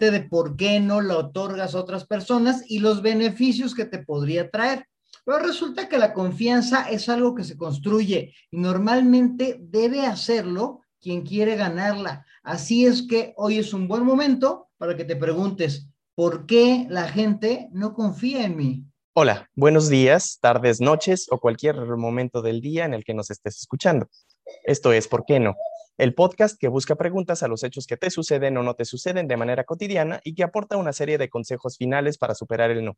de por qué no la otorgas a otras personas y los beneficios que te podría traer. Pero resulta que la confianza es algo que se construye y normalmente debe hacerlo quien quiere ganarla. Así es que hoy es un buen momento para que te preguntes, ¿por qué la gente no confía en mí? Hola, buenos días, tardes, noches o cualquier momento del día en el que nos estés escuchando. Esto es ¿Por qué no? El podcast que busca preguntas a los hechos que te suceden o no te suceden de manera cotidiana y que aporta una serie de consejos finales para superar el no.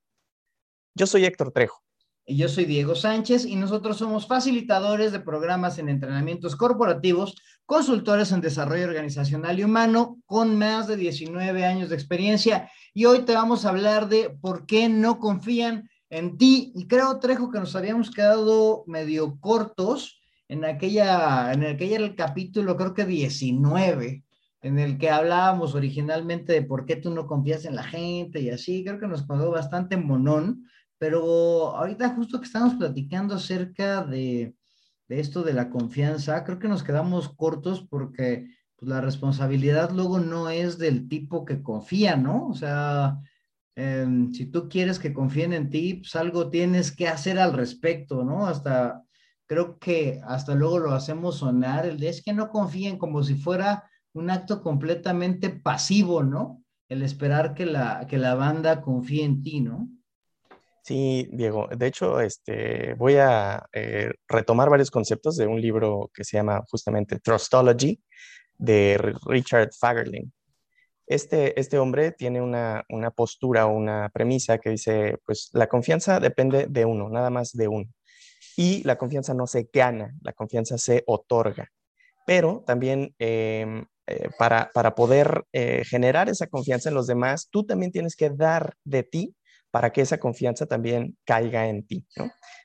Yo soy Héctor Trejo. Y yo soy Diego Sánchez y nosotros somos facilitadores de programas en entrenamientos corporativos, consultores en desarrollo organizacional y humano con más de 19 años de experiencia. Y hoy te vamos a hablar de por qué no confían en ti. Y creo, Trejo, que nos habíamos quedado medio cortos en aquella, en aquel capítulo, creo que 19, en el que hablábamos originalmente de por qué tú no confías en la gente y así, creo que nos quedó bastante monón, pero ahorita justo que estamos platicando acerca de, de esto de la confianza, creo que nos quedamos cortos porque pues, la responsabilidad luego no es del tipo que confía, ¿no? O sea, em, si tú quieres que confíen en ti, pues algo tienes que hacer al respecto, ¿no? Hasta creo que hasta luego lo hacemos sonar, el de es que no confíen como si fuera un acto completamente pasivo, ¿no? El esperar que la, que la banda confíe en ti, ¿no? Sí, Diego. De hecho, este, voy a eh, retomar varios conceptos de un libro que se llama justamente Trustology de Richard Fagerling. Este, este hombre tiene una, una postura o una premisa que dice, pues la confianza depende de uno, nada más de uno. Y la confianza no se gana, la confianza se otorga. Pero también em, eh, para, para, poder eh, generar esa confianza en los demás, tú también tienes que dar de ti para que esa confianza también caiga en ti.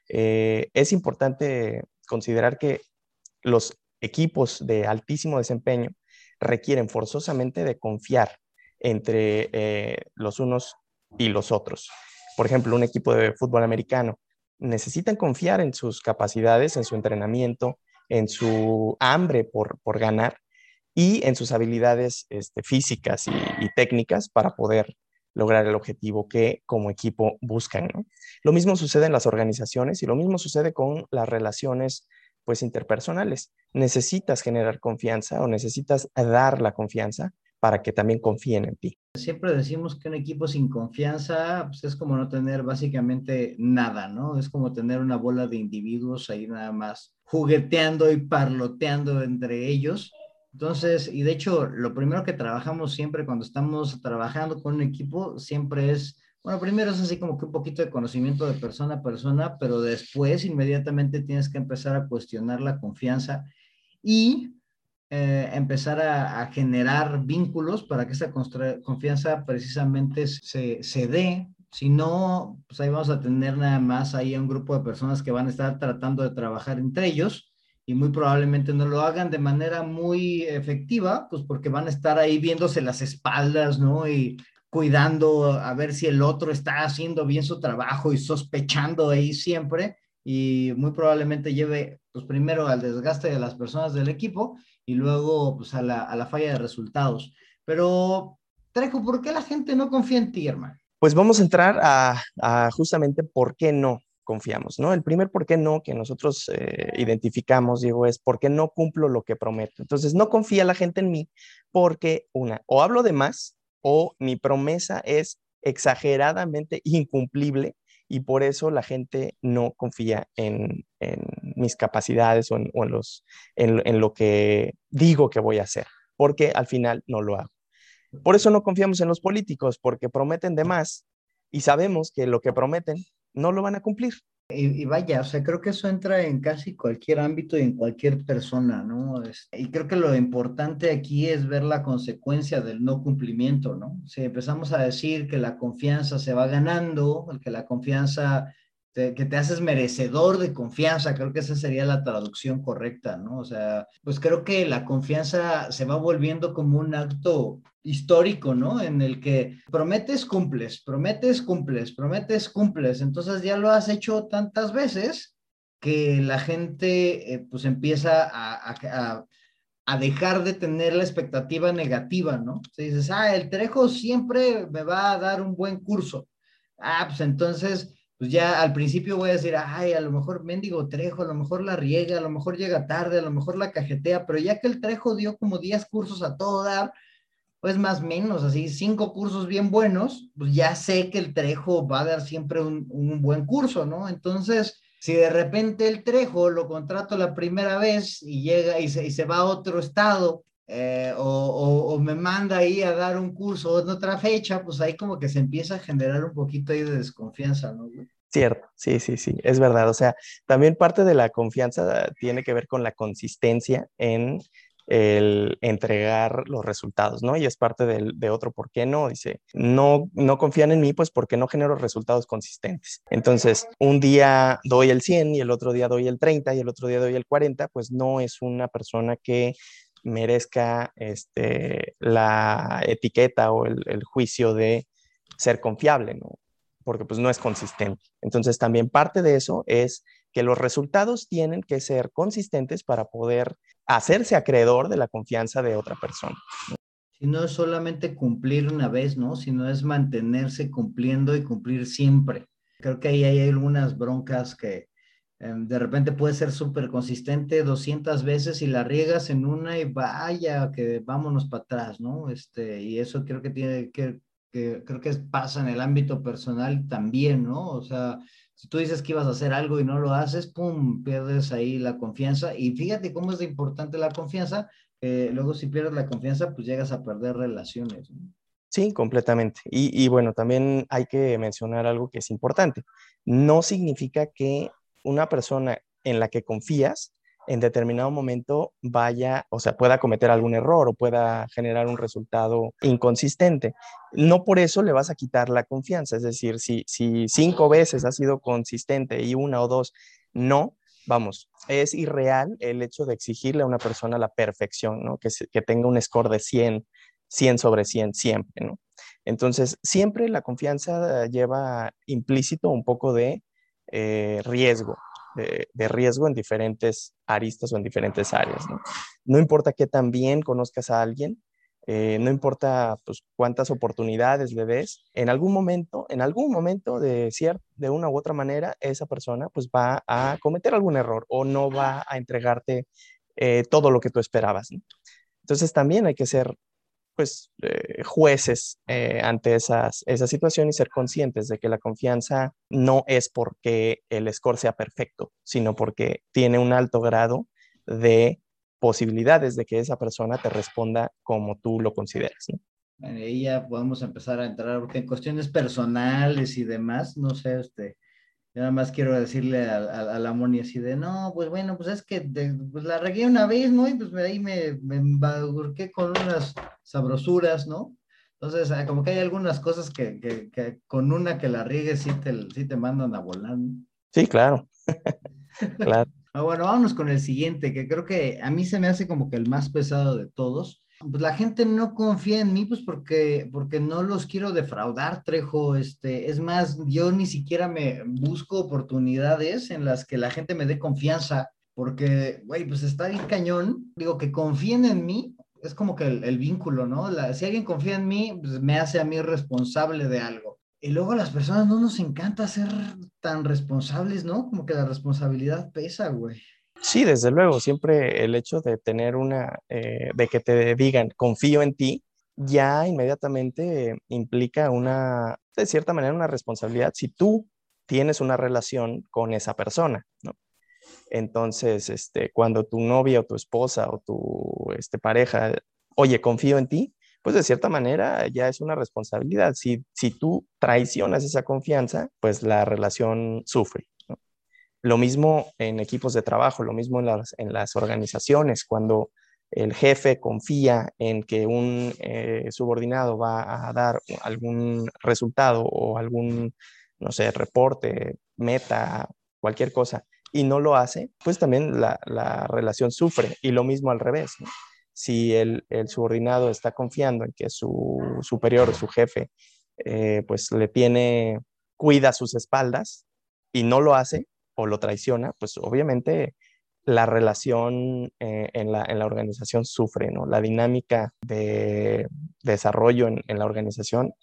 Eh, es importante considerar que los equipos de altísimo desempeño requieren forzosamente de confiar entre los unos y los otros. Por ejemplo, un equipo de fútbol americano necesitan confiar en sus capacidades, en su entrenamiento, en su hambre por, ganar y en sus habilidades este, físicas y, técnicas para poder lograr el objetivo que como equipo buscan. Lo mismo sucede en las organizaciones y lo mismo sucede con las relaciones pues interpersonales. Necesitas generar confianza o necesitas dar la confianza para que también confíen en ti. Siempre decimos que un equipo sin confianza pues, es como no tener básicamente nada, ¿no? Es como tener una bola de individuos ahí nada más jugueteando y parloteando entre ellos. Entonces, y de hecho, lo primero que trabajamos siempre cuando estamos trabajando con un equipo, siempre es, bueno, primero es así como que un poquito de conocimiento de persona a persona, pero después inmediatamente tienes que empezar a cuestionar la confianza y eh, empezar a, generar vínculos para que esa confianza precisamente se, se dé. Si no, pues ahí vamos a tener nada más ahí a un grupo de personas que van a estar tratando de trabajar entre ellos y muy probablemente no lo hagan de manera muy efectiva, pues porque van a estar ahí viéndose las espaldas, ¿no? Y cuidando a ver si el otro está haciendo bien su trabajo y sospechando ahí siempre y muy probablemente lleve, pues primero al desgaste de las personas del equipo y luego pues, a, la, a la falla de resultados. Pero, Trejo, ¿por qué la gente no confía en ti, hermano? Pues vamos a entrar a, justamente por qué no confiamos, ¿no? El primer por qué no que nosotros eh, identificamos, Diego, es por qué no cumplo lo que prometo. Entonces, no confía la gente en mí porque, una, o hablo de más o mi promesa es exageradamente incumplible y por eso la gente no confía en, mis capacidades o, en, los, en, lo que digo que voy a hacer, porque al final no lo hago. Por eso no confiamos en los políticos, porque prometen de más y sabemos que lo que prometen no lo van a cumplir. Y, vaya, o sea, creo que eso entra en casi cualquier ámbito y en cualquier persona, ¿no? y creo que lo importante aquí es ver la consecuencia del no cumplimiento, ¿no? Si empezamos a decir que la confianza se va ganando, que la confianza que te haces merecedor de confianza, creo que esa sería la traducción correcta, ¿no? O sea, pues creo que la confianza se va volviendo como un acto histórico, ¿no? En el que prometes, cumples, prometes, cumples, prometes, cumples. Entonces ya lo has hecho tantas veces que la gente eh, pues empieza a, a dejar de tener la expectativa negativa, ¿no? Si dices, ah, el Trejo siempre me va a dar un buen curso. Ah, pues entonces, pues ya al principio voy a decir, ay, a lo mejor mendigo Trejo, a lo mejor la riega, a lo mejor llega tarde, a lo mejor la cajetea, pero ya que el Trejo dio como 10 cursos a todo dar, pues más menos, así, cinco cursos bien buenos, pues ya sé que el Trejo va a dar siempre un, un buen curso, ¿no? Entonces, si de repente el Trejo lo contrato la primera vez y llega y se, y se va a otro estado eh, o, o, me manda ahí a dar un curso en otra fecha, pues ahí como que se empieza a generar un poquito ahí de desconfianza, ¿no? Cierto, sí, sí, sí, es verdad. O sea, también parte de la confianza tiene que ver con la consistencia en el entregar los resultados, ¿no? Y es parte de otro, ¿por qué no? Dice, no, no confían en mí, pues porque no genero resultados consistentes. Entonces, un día doy el 100 y el otro día doy el 30 y el otro día doy el 40, pues no es una persona que merezca este, la etiqueta o el, juicio de ser confiable, ¿no? Porque pues no es consistente. Entonces, también parte de eso es que los resultados tienen que ser consistentes para poder hacerse acreedor de la confianza de otra persona. Si no es solamente cumplir una vez, ¿no? Sino es mantenerse cumpliendo y cumplir siempre. Creo que ahí hay algunas broncas que de repente puede ser súper consistente 200 veces y la riegas en una y vaya que vámonos para atrás, ¿no? Este, y eso creo que tiene que, que creo que pasa en el ámbito personal también, ¿no? O sea, si tú dices que ibas a hacer algo y no lo haces, ¡pum!, pierdes ahí la confianza. Y fíjate cómo es importante la confianza. luego si pierdes la confianza, pues llegas a perder relaciones. Sí, completamente. Y, y, bueno, también hay que mencionar algo que es importante. No significa que una persona en la que confías en determinado momento vaya, o sea, pueda cometer algún error o pueda generar un resultado inconsistente. No por eso le vas a quitar la confianza, es decir, si, si cinco veces ha sido consistente y una o dos no, vamos, es irreal el hecho de exigirle a una persona la perfección, ¿no? Que, que tenga un score de 100, 100 sobre 100 siempre, ¿no? Entonces, siempre la confianza lleva implícito un poco de eh, riesgo, de, riesgo en diferentes aristas o en diferentes áreas. No, importa qué tan bien conozcas a alguien, eh, no importa pues, cuántas oportunidades le des, en algún momento, en algún momento de, de una u otra manera, esa persona pues, va a cometer algún error o no va a entregarte eh, todo lo que tú esperabas. Entonces también hay que ser pues, eh, jueces eh, ante esas, esa situación y ser conscientes de que la confianza no es porque el score sea perfecto, sino porque tiene un alto grado de posibilidades de que esa persona te responda como tú lo consideras. ahí ya podemos empezar a entrar, porque en cuestiones personales y demás, no sé, este, yo nada más quiero decirle a, la Moni así de, no, pues bueno, pues es que pues la regué una vez, ¿no? Y pues ahí me, me con unas sabrosuras, ¿no? Entonces, ah, como que hay algunas cosas que, que, con una que la riegue sí te, sí te mandan a volar. Sí, claro. claro. Ah, bueno, vámonos con el siguiente, que creo que a mí se me hace como que el más pesado de todos pues la gente no confía en mí, pues porque, porque no los quiero defraudar, Trejo. Este, es más, yo ni siquiera me busco oportunidades en las que la gente me dé confianza, porque, güey, pues está bien cañón. Digo, que confíen en mí, es como que el, vínculo, ¿no? si alguien confía en mí, pues me hace a mí responsable de algo. Y luego a las personas no nos encanta ser tan responsables, ¿no? Como que la responsabilidad pesa, güey. Sí, desde luego, siempre el hecho de tener una, eh, de que te digan, confío en ti, ya inmediatamente implica una, de cierta manera, una responsabilidad si tú tienes una relación con esa persona, ¿no? Entonces, este, cuando tu novia o tu esposa o tu este, pareja, oye, confío en ti, pues de cierta manera ya es una responsabilidad. Si, si tú traicionas esa confianza, pues la relación sufre. Lo mismo en equipos de trabajo, lo mismo en las, en las organizaciones, cuando el jefe confía en que un eh, subordinado va a dar algún resultado o algún, no sé, reporte, meta, cualquier cosa, y no lo hace, pues también la, la relación sufre. Y lo mismo al revés. Si el, el, subordinado está confiando en que su superior, su jefe, eh, pues le tiene, cuida sus espaldas y no lo hace, o lo traiciona, pues obviamente la relación eh, en, la, en, la, organización sufre, ¿no? La dinámica de desarrollo en, en, la organización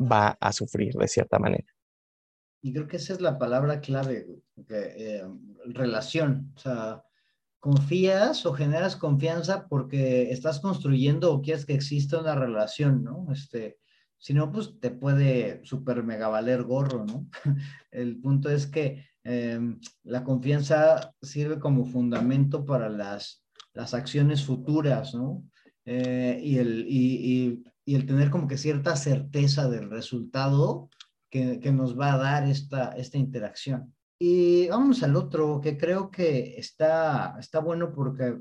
va a sufrir de cierta manera. Y creo que esa es la palabra clave, eh, relación. O sea, confías o generas confianza porque estás construyendo o quieres que exista una relación, ¿no? Este, si no, pues te puede super mega valer gorro, ¿no? El punto es que em, la confianza sirve como fundamento para las, las acciones futuras, ¿no? Eh, y, el, y, el tener como que cierta certeza del resultado que, que nos va a dar esta, esta interacción. Y vamos al otro, que creo que está, está bueno porque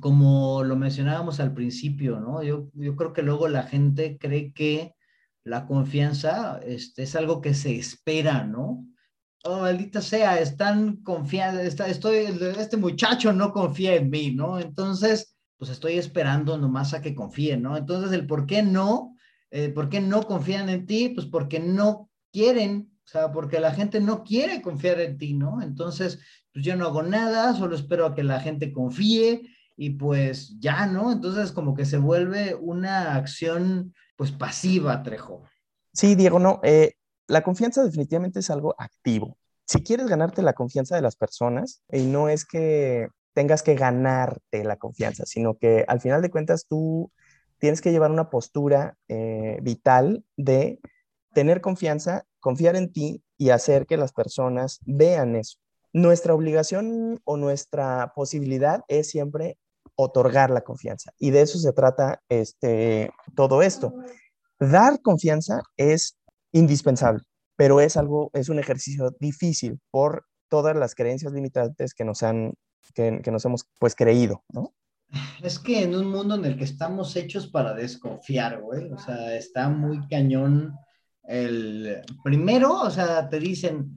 como lo mencionábamos al principio, ¿no? Yo, yo creo que luego la gente cree que la confianza este, es algo que se espera, ¿no? Oh, maldita sea, están confiando, está, estoy, este muchacho no confía en mí, ¿no? Entonces, pues estoy esperando nomás a que confíe, ¿no? Entonces, el por qué no, eh, por qué no confían en ti, pues porque no quieren, o sea, porque la gente no quiere confiar en ti, ¿no? Entonces, pues yo no hago nada, solo espero a que la gente confíe y pues ya, ¿no? Entonces, como que se vuelve una acción pues pasiva, Trejo. Sí, Diego, no, eh, la confianza definitivamente es algo activo. Si quieres ganarte la confianza de las personas, y no es que tengas que ganarte la confianza, sino que al final de cuentas tú tienes que llevar una postura eh, vital de tener confianza, confiar en ti y hacer que las personas vean eso. Nuestra obligación o nuestra posibilidad es siempre otorgar la confianza. Y de eso se trata este, todo esto. Dar confianza es indispensable, pero es algo, es un ejercicio difícil por todas las creencias limitantes que nos han, que, que nos hemos pues creído, ¿no? Es que en un mundo en el que estamos hechos para desconfiar, güey, o sea, está muy cañón el primero, o sea, te dicen,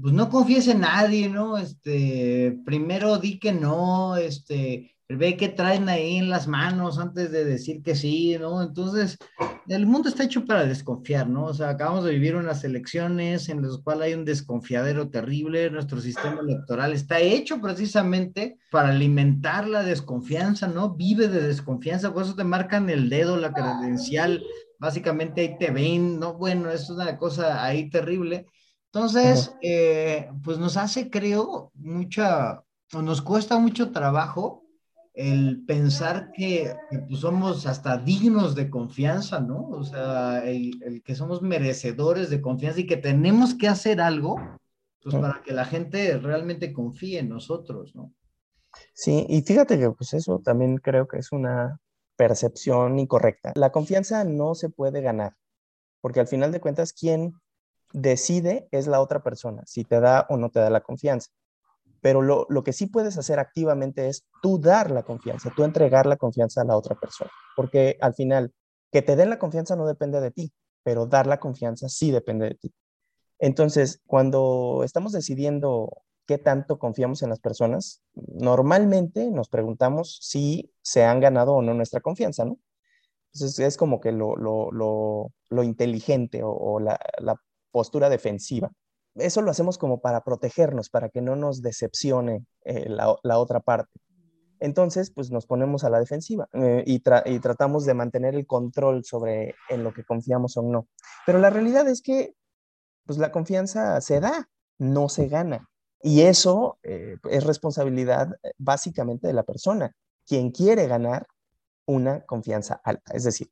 pues no confíes en nadie, ¿no? Este, primero di que no, este, ve qué traen ahí en las manos antes de decir que sí, ¿no? Entonces, el mundo está hecho para desconfiar, ¿no? O sea, acabamos de vivir unas elecciones en las cuales hay un desconfiadero terrible, nuestro sistema electoral está hecho precisamente para alimentar la desconfianza, ¿no? Vive de desconfianza, por eso te marcan el dedo, la credencial, básicamente ahí te ven, ¿no? Bueno, es una cosa ahí terrible. Entonces, eh, pues nos hace, creo, mucha, o nos cuesta mucho trabajo el pensar que, pues, somos hasta dignos de confianza, ¿no? O sea, el, que somos merecedores de confianza y que tenemos que hacer algo, pues para que la gente realmente confíe en nosotros, ¿no? Sí, y fíjate que pues eso también creo que es una percepción incorrecta. La confianza no se puede ganar, porque al final de cuentas, quien decide es la otra persona, si te da o no te da la confianza pero lo, que sí puedes hacer activamente es tú dar la confianza, tú entregar la confianza a la otra persona, porque al final, que te den la confianza no depende de ti, pero dar la confianza sí depende de ti. Entonces, cuando estamos decidiendo qué tanto confiamos en las personas, normalmente nos preguntamos si se han ganado o no nuestra confianza, ¿no? Entonces, es como que lo, inteligente o, la postura defensiva eso lo hacemos como para protegernos, para que no nos decepcione eh, la, otra parte. Entonces, pues nos ponemos a la defensiva eh, y, tratamos de mantener el control sobre en lo que confiamos o no. Pero la realidad es que, pues la confianza se da, no se gana. Y eso eh, es responsabilidad básicamente de la persona, quien quiere ganar una confianza alta. Es decir,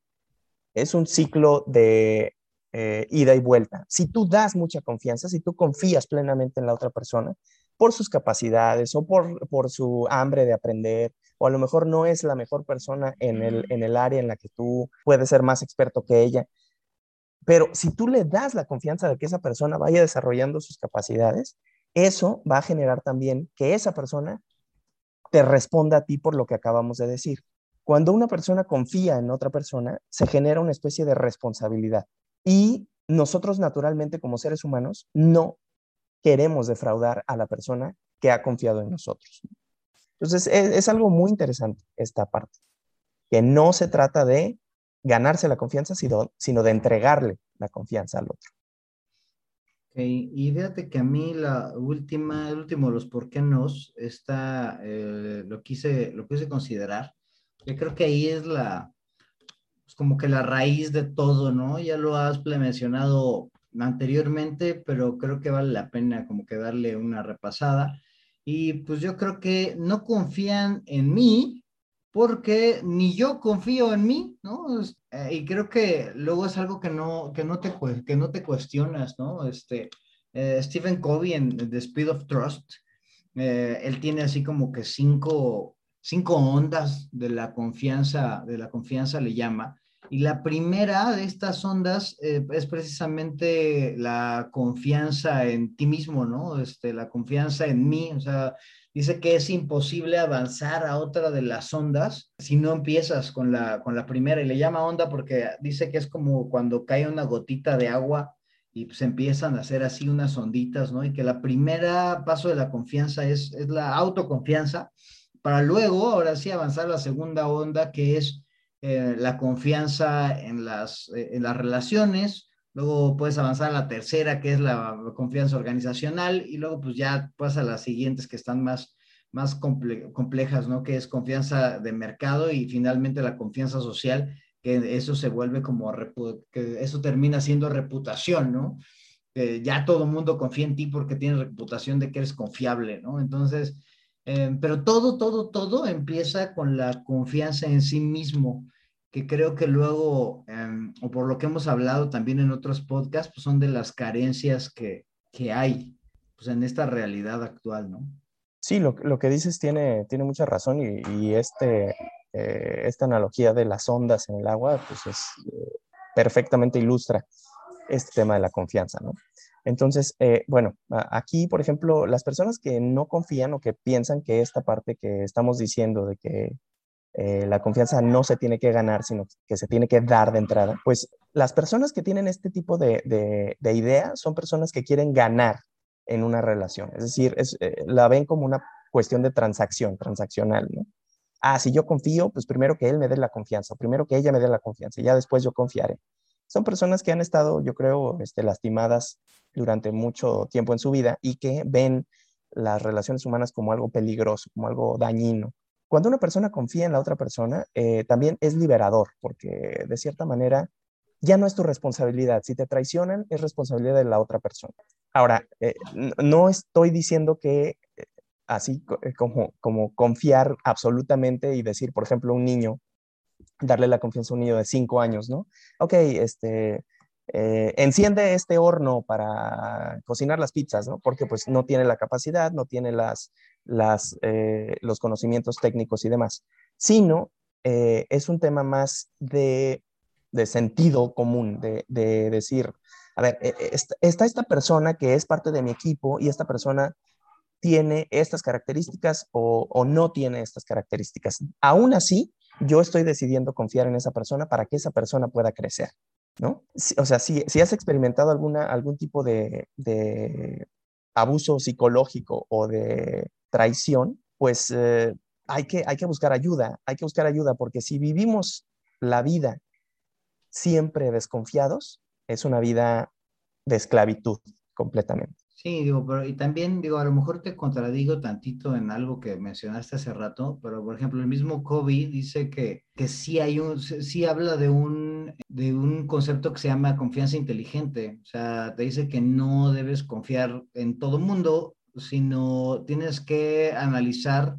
es un ciclo de eh, ida y vuelta. Si tú das mucha confianza, si tú confías plenamente en la otra persona, por sus capacidades o por, por su hambre de aprender, o a lo mejor no es la mejor persona en el, en el área en la que tú puedes ser más experto que ella, pero si tú le das la confianza de que esa persona vaya desarrollando sus capacidades, eso va a generar también que esa persona te responda a ti por lo que acabamos de decir. Cuando una persona confía en otra persona, se genera una especie de responsabilidad. Y nosotros naturalmente como seres humanos no queremos defraudar a la persona que ha confiado en nosotros. Entonces es, algo muy interesante esta parte, que no se trata de ganarse la confianza, sino, sino de entregarle la confianza al otro. y fíjate que a mí la última, el último, los por qué no, está, eh, lo, quise, lo quise considerar. Yo creo que ahí es la, pues como que la raíz de todo, ¿no? Ya lo has mencionado anteriormente, pero creo que vale la pena como que darle una repasada. Y pues yo creo que no confían en mí porque ni yo confío en mí, ¿no? Eh, y creo que luego es algo que no, que no, te, que no te cuestionas, ¿no? Este, eh, Stephen Covey en The Speed of Trust, eh, él tiene así como que cinco, cinco ondas de la confianza, de la confianza le llama, y la primera de estas ondas eh, es precisamente la confianza en ti mismo, ¿no? Este, la confianza en mí, o sea, dice que es imposible avanzar a otra de las ondas si no empiezas con la, con la primera, y le llama onda porque dice que es como cuando cae una gotita de agua y pues empiezan a hacer así unas onditas, ¿no? Y que la primera paso de la confianza es, es la autoconfianza, para luego, ahora sí, avanzar a la segunda onda, que es eh, la confianza en las, eh, en las relaciones, luego puedes avanzar a la tercera, que es la confianza organizacional, y luego pues ya pasa a las siguientes que están más, más complejas, ¿no? Que es confianza de mercado y finalmente la confianza social, que eso se vuelve como, que eso termina siendo reputación, ¿no? ya todo mundo confía en ti porque tienes reputación de que eres confiable, ¿no? Entonces, eh, pero todo, todo, todo empieza con la confianza en sí mismo, que creo que luego, em, o por lo que hemos hablado también en otros podcasts, pues son de las carencias que, que hay pues en esta realidad actual, ¿no? Sí, lo, lo que dices tiene, tiene mucha razón y, y este, eh, esta analogía de las ondas en el agua, pues es, eh, perfectamente ilustra este tema de la confianza, ¿no? Entonces, eh, bueno, aquí, por ejemplo, las personas que no confían o que piensan que esta parte que estamos diciendo de que eh, la confianza no se tiene que ganar, sino que se tiene que dar de entrada, pues las personas que tienen este tipo de, de, idea son personas que quieren ganar en una relación, es decir, es, eh, la ven como una cuestión de transacción, transaccional, ¿no? Ah, si yo confío, pues primero que él me dé la confianza, primero que ella me dé la confianza, y ya después yo confiaré. Son personas que han estado, yo creo, este, lastimadas durante mucho tiempo en su vida y que ven las relaciones humanas como algo peligroso, como algo dañino. Cuando una persona confía en la otra persona, eh, también es liberador, porque de cierta manera ya no es tu responsabilidad. Si te traicionan, es responsabilidad de la otra persona. Ahora, eh, no estoy diciendo que eh, así como, como confiar absolutamente y decir, por ejemplo, un niño, darle la confianza a un niño de cinco años, ¿no? Ok, este, eh, enciende este horno para cocinar las pizzas, ¿no? Porque pues no tiene la capacidad, no tiene las, eh, los conocimientos técnicos y demás, sino eh, es un tema más de, de sentido común, de, de, decir, a ver, está esta persona que es parte de mi equipo y esta persona tiene estas características o, o no tiene estas características. Aún así, yo estoy decidiendo confiar en esa persona para que esa persona pueda crecer. ¿no? o sea, si, si, has experimentado alguna, algún tipo de, abuso psicológico o de traición, pues eh, hay, que, hay que buscar ayuda, hay que buscar ayuda porque si vivimos la vida siempre desconfiados, es una vida de esclavitud completamente. Sí, digo, pero y también digo, a lo mejor te contradigo tantito en algo que mencionaste hace rato, pero por ejemplo, el mismo Kobe dice que, que sí hay un, sí habla de un, de un concepto que se llama confianza inteligente. O sea, te dice que no debes confiar en todo mundo, sino tienes que analizar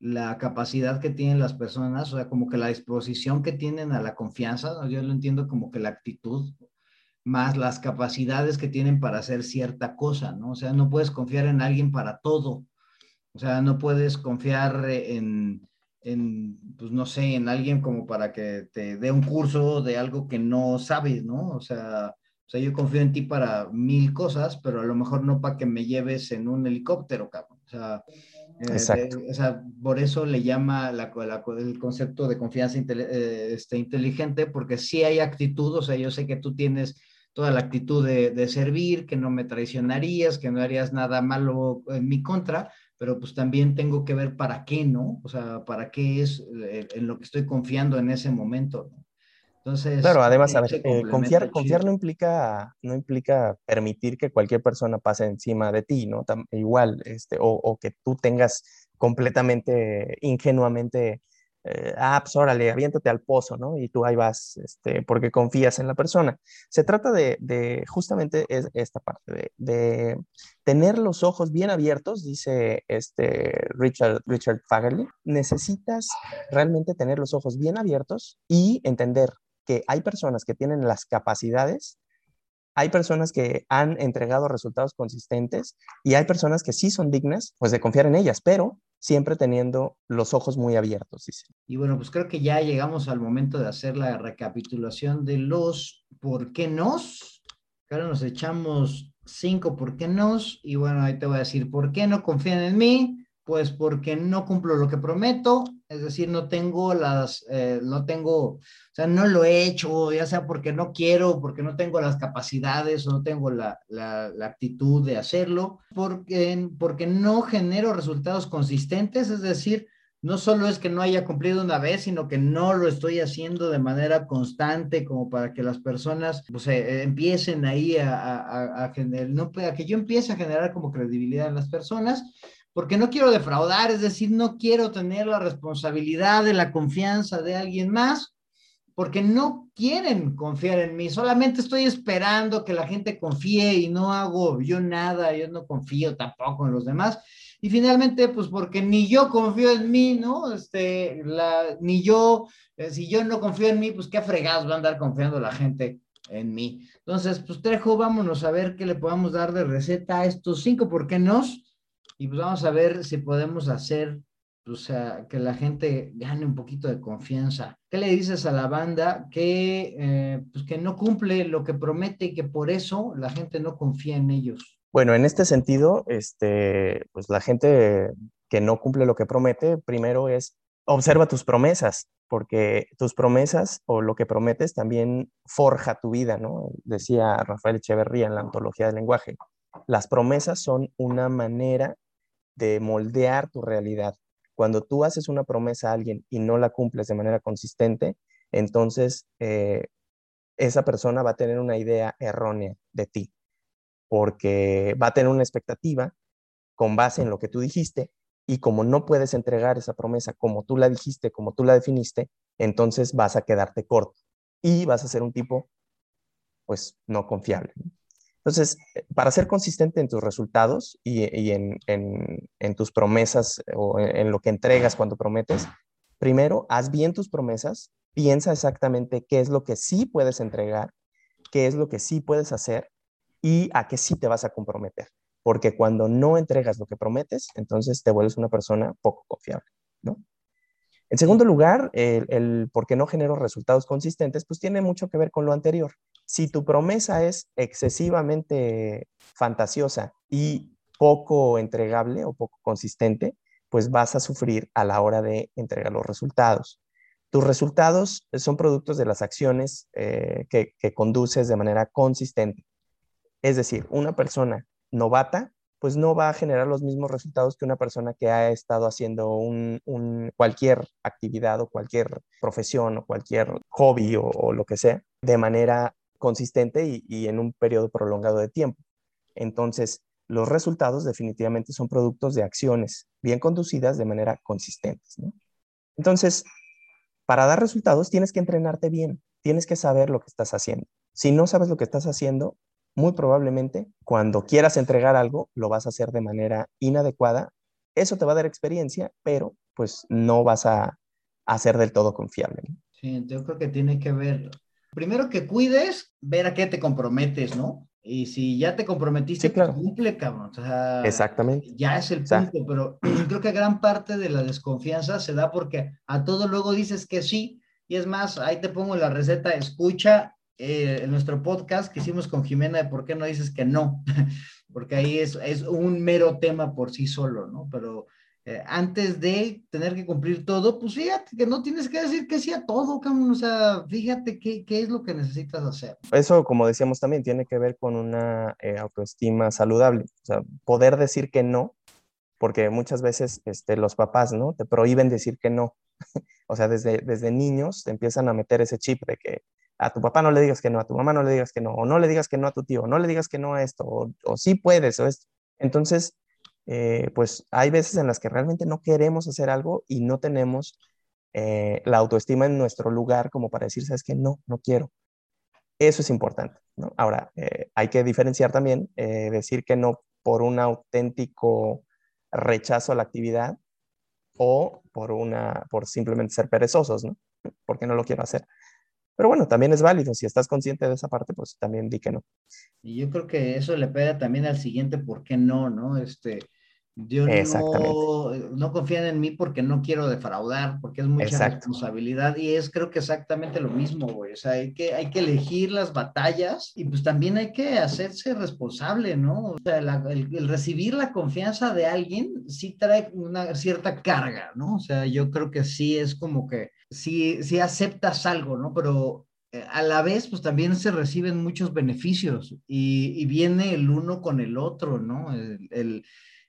la capacidad que tienen las personas, o sea, como que la disposición que tienen a la confianza, yo lo entiendo como que la actitud más las capacidades que tienen para hacer cierta cosa, ¿no? O sea, no puedes confiar en alguien para todo. O sea, no puedes confiar en, en, pues no sé, en alguien como para que te dé un curso de algo que no sabes, ¿no? O sea, o sea, yo confío en ti para mil cosas, pero a lo mejor no para que me lleves en un helicóptero, cabrón. O sea, eh, o sea por eso le llama la, el concepto de confianza eh, este, inteligente, porque sí hay actitud, o sea, yo sé que tú tienes toda la actitud de, servir, que no me traicionarías, que no harías nada malo en mi contra, pero pues también tengo que ver para qué, ¿no? O sea, para qué es eh, en lo que estoy confiando en ese momento. Entonces, claro, además, a ver, eh, confiar, confiar no implica, no implica permitir que cualquier persona pase encima de ti, ¿no? igual, este, o, o, que tú tengas completamente, ingenuamente eh, ah, pues órale, aviéntate al pozo, ¿no? Y tú ahí vas, este, porque confías en la persona. Se trata de, de justamente es esta parte, de, tener los ojos bien abiertos, dice este Richard, Richard Fagerly. Necesitas realmente tener los ojos bien abiertos y entender que hay personas que tienen las capacidades hay personas que han entregado resultados consistentes y hay personas que sí son dignas, pues de confiar en ellas, pero siempre teniendo los ojos muy abiertos, dice. Y bueno, pues creo que ya llegamos al momento de hacer la recapitulación de los por qué nos. Ahora nos echamos cinco por qué nos y bueno, ahí te voy a decir por qué no confían en mí, pues porque no cumplo lo que prometo, es decir, no tengo las, eh, no tengo, o sea, no lo he hecho, ya sea porque no quiero, porque no tengo las capacidades o no tengo la, la, actitud de hacerlo, porque, porque no genero resultados consistentes, es decir, no solo es que no haya cumplido una vez, sino que no lo estoy haciendo de manera constante como para que las personas pues, eh, empiecen ahí a, a, a, generar, no, a que yo empiece a generar como credibilidad en las personas porque no quiero defraudar, es decir, no quiero tener la responsabilidad de la confianza de alguien más, porque no quieren confiar en mí, solamente estoy esperando que la gente confíe y no hago yo nada, yo no confío tampoco en los demás. Y finalmente, pues porque ni yo confío en mí, ¿no? Este, ni yo, eh, si yo no confío en mí, pues qué fregados va a andar confiando la gente en mí. Entonces, pues Trejo, vámonos a ver qué le podamos dar de receta a estos cinco, ¿por qué no? Y pues vamos a ver si podemos hacer, o sea, que la gente gane un poquito de confianza. ¿Qué le dices a la banda que, eh, pues que no cumple lo que promete y que por eso la gente no confía en ellos? Bueno, en este sentido, este, pues la gente que no cumple lo que promete, primero es observa tus promesas, porque tus promesas o lo que prometes también forja tu vida, ¿no? Decía Rafael Echeverría en la antología del lenguaje. Las promesas son una manera de moldear tu realidad. Cuando tú haces una promesa a alguien y no la cumples de manera consistente, entonces eh, esa persona va a tener una idea errónea de ti, porque va a tener una expectativa con base en lo que tú dijiste y como no puedes entregar esa promesa como tú la dijiste, como tú la definiste, entonces vas a quedarte corto y vas a ser un tipo pues no confiable. Entonces, para ser consistente en tus resultados y, en, tus promesas o en, lo que entregas cuando prometes, primero, haz bien tus promesas, piensa exactamente qué es lo que sí puedes entregar, qué es lo que sí puedes hacer y a qué sí te vas a comprometer. Porque cuando no entregas lo que prometes, entonces te vuelves una persona poco confiable, ¿no? En segundo lugar, el, el por qué no genero resultados consistentes, pues tiene mucho que ver con lo anterior. Si tu promesa es excesivamente fantasiosa y poco entregable o poco consistente, pues vas a sufrir a la hora de entregar los resultados. Tus resultados son productos de las acciones eh, que, conduces de manera consistente. Es decir, una persona novata, pues no va a generar los mismos resultados que una persona que ha estado haciendo cualquier actividad o cualquier profesión o cualquier hobby o lo que sea de manera consistente y, en un periodo prolongado de tiempo. Entonces, los resultados definitivamente son productos de acciones bien conducidas de manera consistente. Entonces, para dar resultados tienes que entrenarte bien, tienes que saber lo que estás haciendo. Si no sabes lo que estás haciendo, muy probablemente cuando quieras entregar algo, lo vas a hacer de manera inadecuada. Eso te va a dar experiencia, pero pues no vas a, a ser del todo confiable. Sí, yo creo que tiene que ver primero que cuides, ver a qué te comprometes, ¿no? Y si ya te comprometiste, pues cumple, cabrón. O sea, Exactamente. Ya es el punto, pero creo que gran parte de la desconfianza se da porque a todo luego dices que sí. Y es más, ahí te pongo la receta, escucha eh, nuestro podcast que hicimos con Jimena de por qué no dices que no, porque ahí es, es un mero tema por sí solo, ¿no? Pero eh, antes de tener que cumplir todo, pues fíjate que no tienes que decir que sí a todo, o sea, fíjate qué, qué, es lo que necesitas hacer. Eso, como decíamos también, tiene que ver con una eh, autoestima saludable, o sea, poder decir que no, porque muchas veces este, los papás, ¿no? Te prohíben decir que no, o sea, desde, desde niños te empiezan a meter ese chip de que a tu papá no le digas que no, a tu mamá no le digas que no, o no le digas que no a tu tío, o no le digas que no a esto, o, o sí puedes, o esto. Entonces, eh, pues hay veces en las que realmente no queremos hacer algo y no tenemos eh, la autoestima en nuestro lugar como para decir, sabes que no, no quiero. Eso es importante. Ahora, eh, hay que diferenciar también, decir que no por un auténtico rechazo a la actividad o por, una, por simplemente ser perezosos, ¿no? Porque no lo quiero hacer. Pero bueno, también es válido. Si estás consciente de esa parte, pues también di que no. Y yo creo que eso le pega también al siguiente, ¿por qué no? ¿No? Este, yo no, no confían en mí porque no quiero defraudar, porque es mucha responsabilidad y es creo que exactamente lo mismo, güey. O sea, hay que, hay que elegir las batallas y pues también hay que hacerse responsable, ¿no? O sea, el, el, recibir la confianza de alguien sí trae una cierta carga, ¿no? O sea, yo creo que sí es como que sí, sí aceptas algo, ¿no? Pero eh, a la vez, pues también se reciben muchos beneficios y, y viene el uno con el otro, ¿no? el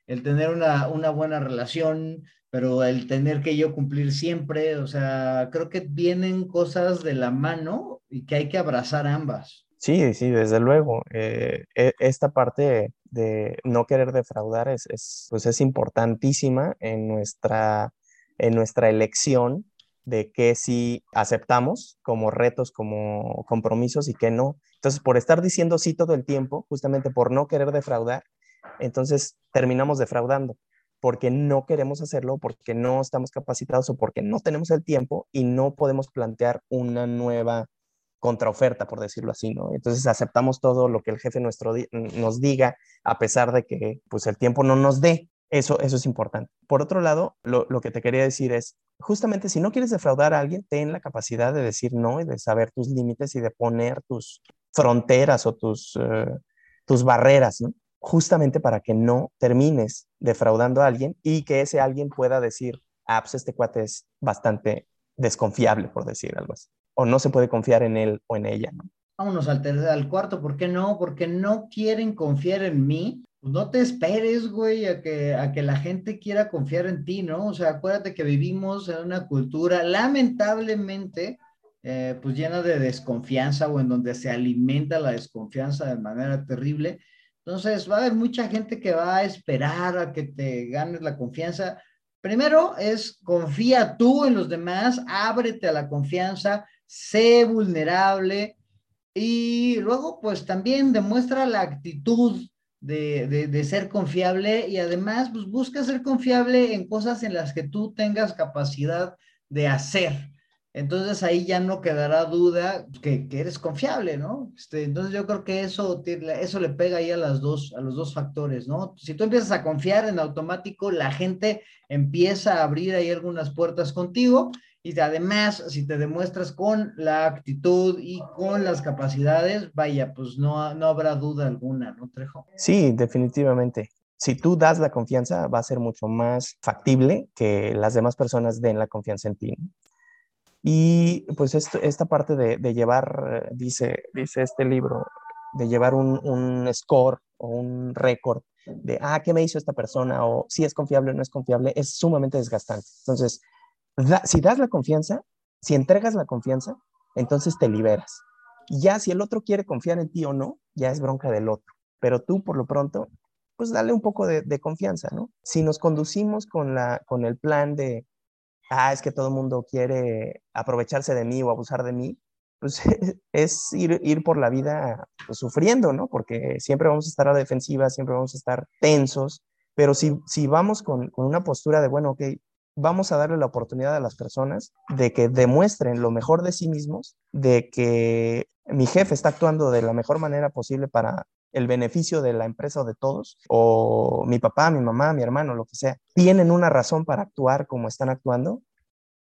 el tener una, una buena relación, pero el tener que yo cumplir siempre, o sea, creo que vienen cosas de la mano y que hay que abrazar ambas. Sí, sí, desde luego. Eh, e, esta parte de no querer defraudar es, es, pues es importantísima en nuestra, en nuestra elección de qué sí aceptamos como retos, como compromisos y qué no. Entonces, por estar diciendo sí todo el tiempo, justamente por no querer defraudar, entonces terminamos defraudando porque no queremos hacerlo, porque no estamos capacitados o porque no tenemos el tiempo y no podemos plantear una nueva contraoferta, por decirlo así, ¿no? Entonces aceptamos todo lo que el jefe nuestro nos diga, a pesar de que pues el tiempo no nos dé. Eso, eso es importante. Por otro lado, lo, que te quería decir es, justamente si no quieres defraudar a alguien, ten la capacidad de decir no y de saber tus límites y de poner tus fronteras o tus, eh, tus barreras, justamente para que no termines defraudando a alguien y que ese alguien pueda decir, ah, pues este cuate es bastante desconfiable, por decir algo así. O no se puede confiar en él o en ella, ¿no? Vámonos al, al cuarto, ¿por qué no? Porque no quieren confiar en mí. Pues no te esperes, güey, a que, a que la gente quiera confiar en ti, ¿no? O sea, acuérdate que vivimos en una cultura, lamentablemente, eh, pues llena de desconfianza o en donde se alimenta la desconfianza de manera terrible entonces, va a haber mucha gente que va a esperar a que te ganes la confianza. Primero es confía tú en los demás, ábrete a la confianza, sé vulnerable y luego pues también demuestra la actitud de, de, ser confiable y además pues busca ser confiable en cosas en las que tú tengas capacidad de hacer. Entonces ahí ya no quedará duda que, eres confiable, ¿no? Este, entonces yo creo que eso, eso le pega ahí a, las dos, a los dos factores, ¿no? Si tú empiezas a confiar en automático, la gente empieza a abrir ahí algunas puertas contigo y además, si te demuestras con la actitud y con las capacidades, vaya, pues no, no habrá duda alguna, ¿no, Trejo? Sí, definitivamente. Si tú das la confianza, va a ser mucho más factible que las demás personas den la confianza en ti. Y pues esta parte de, llevar, dice, dice este libro, de llevar un, score o un récord de, ah, ¿qué me hizo esta persona? O si es confiable o no es confiable, es sumamente desgastante. Entonces, si das la confianza, si entregas la confianza, entonces te liberas. Ya si el otro quiere confiar en ti o no, ya es bronca del otro. Pero tú, por lo pronto, pues dale un poco de, confianza, ¿no? Si nos conducimos con, la, con el plan de, ah, es que todo el mundo quiere aprovecharse de mí o abusar de mí, pues es ir, ir por la vida pues, sufriendo, ¿no? Porque siempre vamos a estar a la defensiva, siempre vamos a estar tensos, pero si, si vamos con, con una postura de, bueno, ok, vamos a darle la oportunidad a las personas de que demuestren lo mejor de sí mismos, de que mi jefe está actuando de la mejor manera posible para el beneficio de la empresa o de todos, o mi papá, mi mamá, mi hermano, lo que sea, tienen una razón para actuar como están actuando,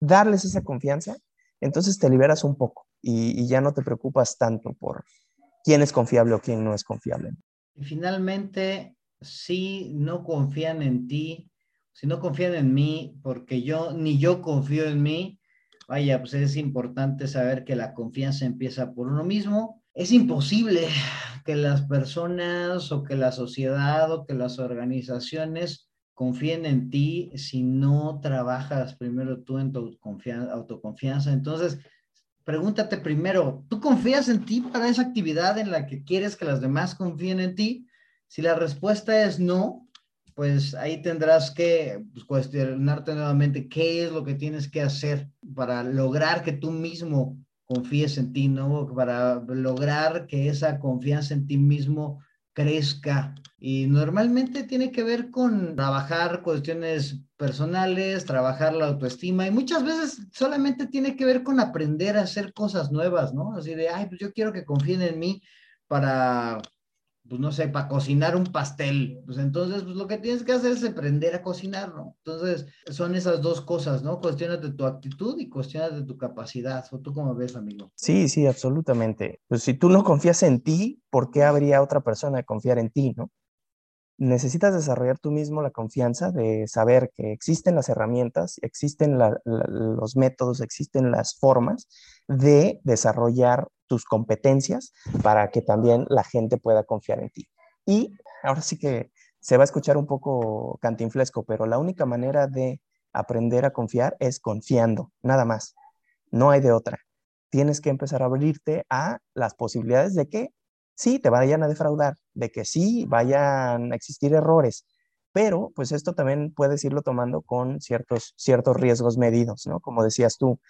darles esa confianza, entonces te liberas un poco y, ya no te preocupas tanto por quién es confiable o quién no es confiable. Y finalmente, si no confían en ti, si no confían en mí, porque yo ni yo confío en mí, vaya, pues es importante saber que la confianza empieza por uno mismo. Es imposible que las personas o que la sociedad o que las organizaciones confíen en ti si no trabajas primero tú en tu autoconfianza. Entonces, pregúntate primero, ¿tú confías en ti para esa actividad en la que quieres que las demás confíen en ti? Si la respuesta es no, pues ahí tendrás que pues, cuestionarte nuevamente qué es lo que tienes que hacer para lograr que tú mismo confíes en ti, ¿no? Para lograr que esa confianza en ti mismo crezca. Y normalmente tiene que ver con trabajar cuestiones personales, trabajar la autoestima y muchas veces solamente tiene que ver con aprender a hacer cosas nuevas, ¿no? Así de, ay, pues yo quiero que confíen en mí para pues no sé, para cocinar un pastel. Pues entonces, pues lo que tienes que hacer es aprender a cocinar, ¿no? Entonces, son esas dos cosas, ¿no? Cuestiones de tu actitud y cuestiones de tu capacidad. ¿O tú cómo ves, amigo? Sí, sí, absolutamente. Pues si tú no confías en ti, ¿por qué habría otra persona que confiar en ti, no? Necesitas desarrollar tú mismo la confianza de saber que existen las herramientas, existen los métodos, existen las formas de desarrollar tus competencias para que también la gente pueda confiar en ti. Y ahora sí que se va a escuchar un poco cantinflesco, pero la única manera de aprender a confiar es confiando, nada más. No hay de otra. Tienes que empezar a abrirte a las posibilidades de que sí te vayan a defraudar, de que sí vayan a existir errores, pero pues esto también puedes irlo tomando con ciertos, ciertos riesgos medidos, ¿no? Como decías tú,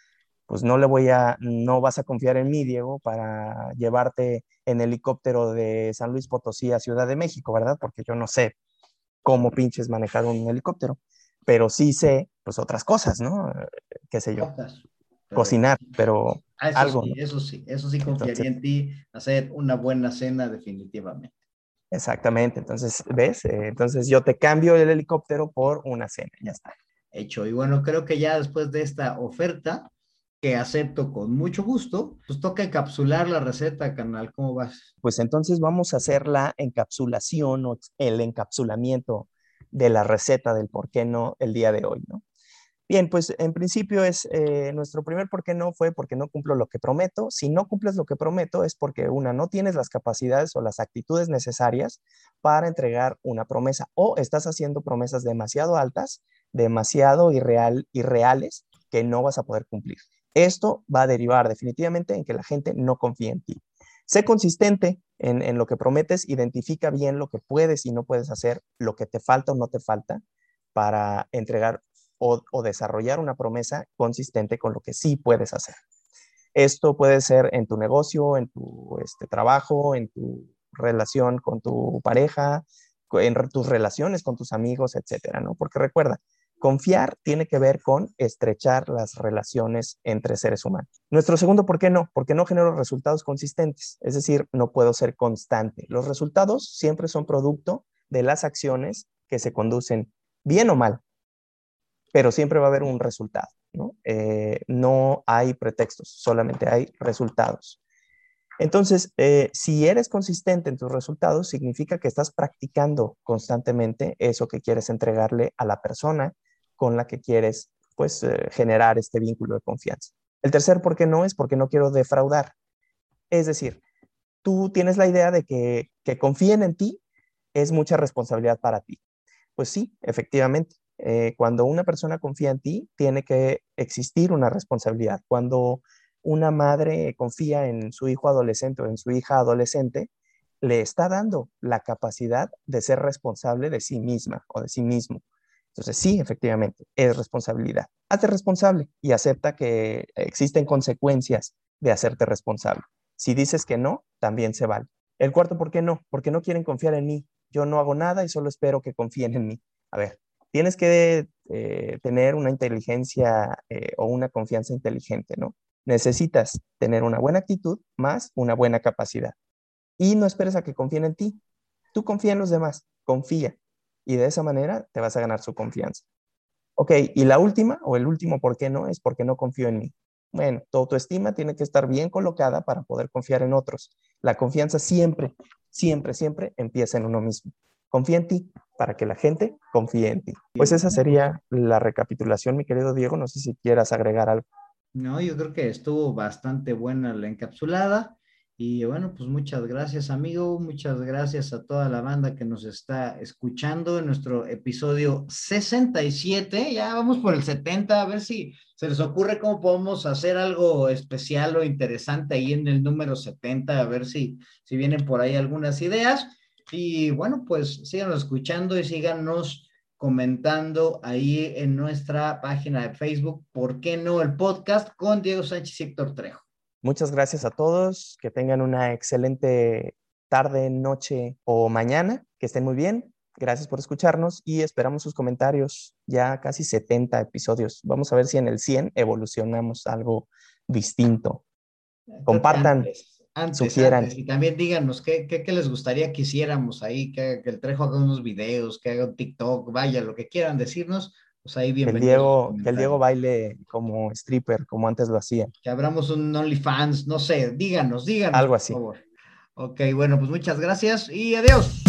pues no le voy a, no vas a confiar en mí, Diego, para llevarte en helicóptero de San Luis Potosí a Ciudad de México, ¿verdad? Porque yo no sé cómo pinches manejar un helicóptero, pero sí sé, pues otras cosas, ¿no? Qué sé yo. Cocinar, pero ah, eso algo. Sí, Eso sí, eso sí confiaría en ti, hacer una buena cena definitivamente. Exactamente, entonces, ¿ves? Eh, entonces yo te cambio el helicóptero por una cena, ya está. Hecho, y bueno, creo que ya después de esta oferta, que acepto con mucho gusto, pues toca encapsular la receta, canal. ¿Cómo vas? Pues entonces vamos a hacer la encapsulación o el encapsulamiento de la receta del por qué no el día de hoy, ¿no? Bien, pues en principio es eh, nuestro primer por qué no fue porque no cumplo lo que prometo. Si no cumples lo que prometo es porque una, no tienes las capacidades o las actitudes necesarias para entregar una promesa o estás haciendo promesas demasiado altas, demasiado irreal, irreales que no vas a poder cumplir. Esto va a derivar definitivamente en que la gente no confíe en ti. Sé consistente en, lo que prometes, identifica bien lo que puedes y no puedes hacer, lo que te falta o no te falta para entregar o, desarrollar una promesa consistente con lo que sí puedes hacer. Esto puede ser en tu negocio, en tu este, trabajo, en tu relación con tu pareja, en tus relaciones con tus amigos, etcétera, ¿no? Porque recuerda, Confiar tiene que ver con estrechar las relaciones entre seres humanos. Nuestro segundo, ¿por qué no? Porque no genero resultados consistentes, es decir, no puedo ser constante. Los resultados siempre son producto de las acciones que se conducen bien o mal, pero siempre va a haber un resultado. No, eh, hay pretextos, solamente hay resultados. Entonces, eh, si eres consistente en tus resultados, significa que estás practicando constantemente eso que quieres entregarle a la persona con la que quieres pues eh, generar este vínculo de confianza. El tercer por qué no es porque no quiero defraudar. Es decir, tú tienes la idea de que, que confíen en ti es mucha responsabilidad para ti. Pues sí, efectivamente. Eh, cuando una persona confía en ti, tiene que existir una responsabilidad. Cuando una madre confía en su hijo adolescente o en su hija adolescente, le está dando la capacidad de ser responsable de sí misma o de sí mismo. Entonces, sí, efectivamente, es responsabilidad. Hazte responsable y acepta que existen consecuencias de hacerte responsable. Si dices que no, también se vale. El cuarto, ¿por qué no? Porque no quieren confiar en mí. Yo no hago nada y solo espero que confíen en mí. A ver, tienes que eh, tener una inteligencia eh, o una confianza inteligente, ¿no? Necesitas tener una buena actitud más una buena capacidad. Y no esperes a que confíen en ti. Tú confía en los demás, confía y de esa manera te vas a ganar su confianza. Ok, y la última o el último por qué no es porque no confío en mí. Bueno, tu autoestima tiene que estar bien colocada para poder confiar en otros. La confianza siempre, siempre, siempre empieza en uno mismo. Confía en ti para que la gente confíe en ti. Pues esa sería la recapitulación, mi querido Diego. No sé si quieras agregar algo. No, yo creo que estuvo bastante buena la encapsulada. Y bueno, pues muchas gracias, amigo. Muchas gracias a toda la banda que nos está escuchando en nuestro episodio 67. Ya vamos por el 70, a ver si se les ocurre cómo podemos hacer algo especial o interesante ahí en el número 70, a ver si, si vienen por ahí algunas ideas. Y bueno, pues síganos escuchando y síganos comentando ahí en nuestra página de Facebook, ¿por qué no el podcast con Diego Sánchez y Héctor Trejo? Muchas gracias a todos, que tengan una excelente tarde, noche o mañana, que estén muy bien. Gracias por escucharnos y esperamos sus comentarios. Ya casi 70 episodios. Vamos a ver si en el 100 evolucionamos algo distinto. Compartan, antes, sugieran. Y también díganos qué, qué, les gustaría que hiciéramos ahí, que, que, el Trejo haga unos videos, que haga un TikTok, vaya, lo que quieran decirnos pues ahí bienvenido. Que el Diego, que el Diego baile como stripper, como antes lo hacía. Que abramos un OnlyFans, no sé, díganos, díganos. Algo así. Por favor. Ok, bueno, pues muchas gracias y adiós.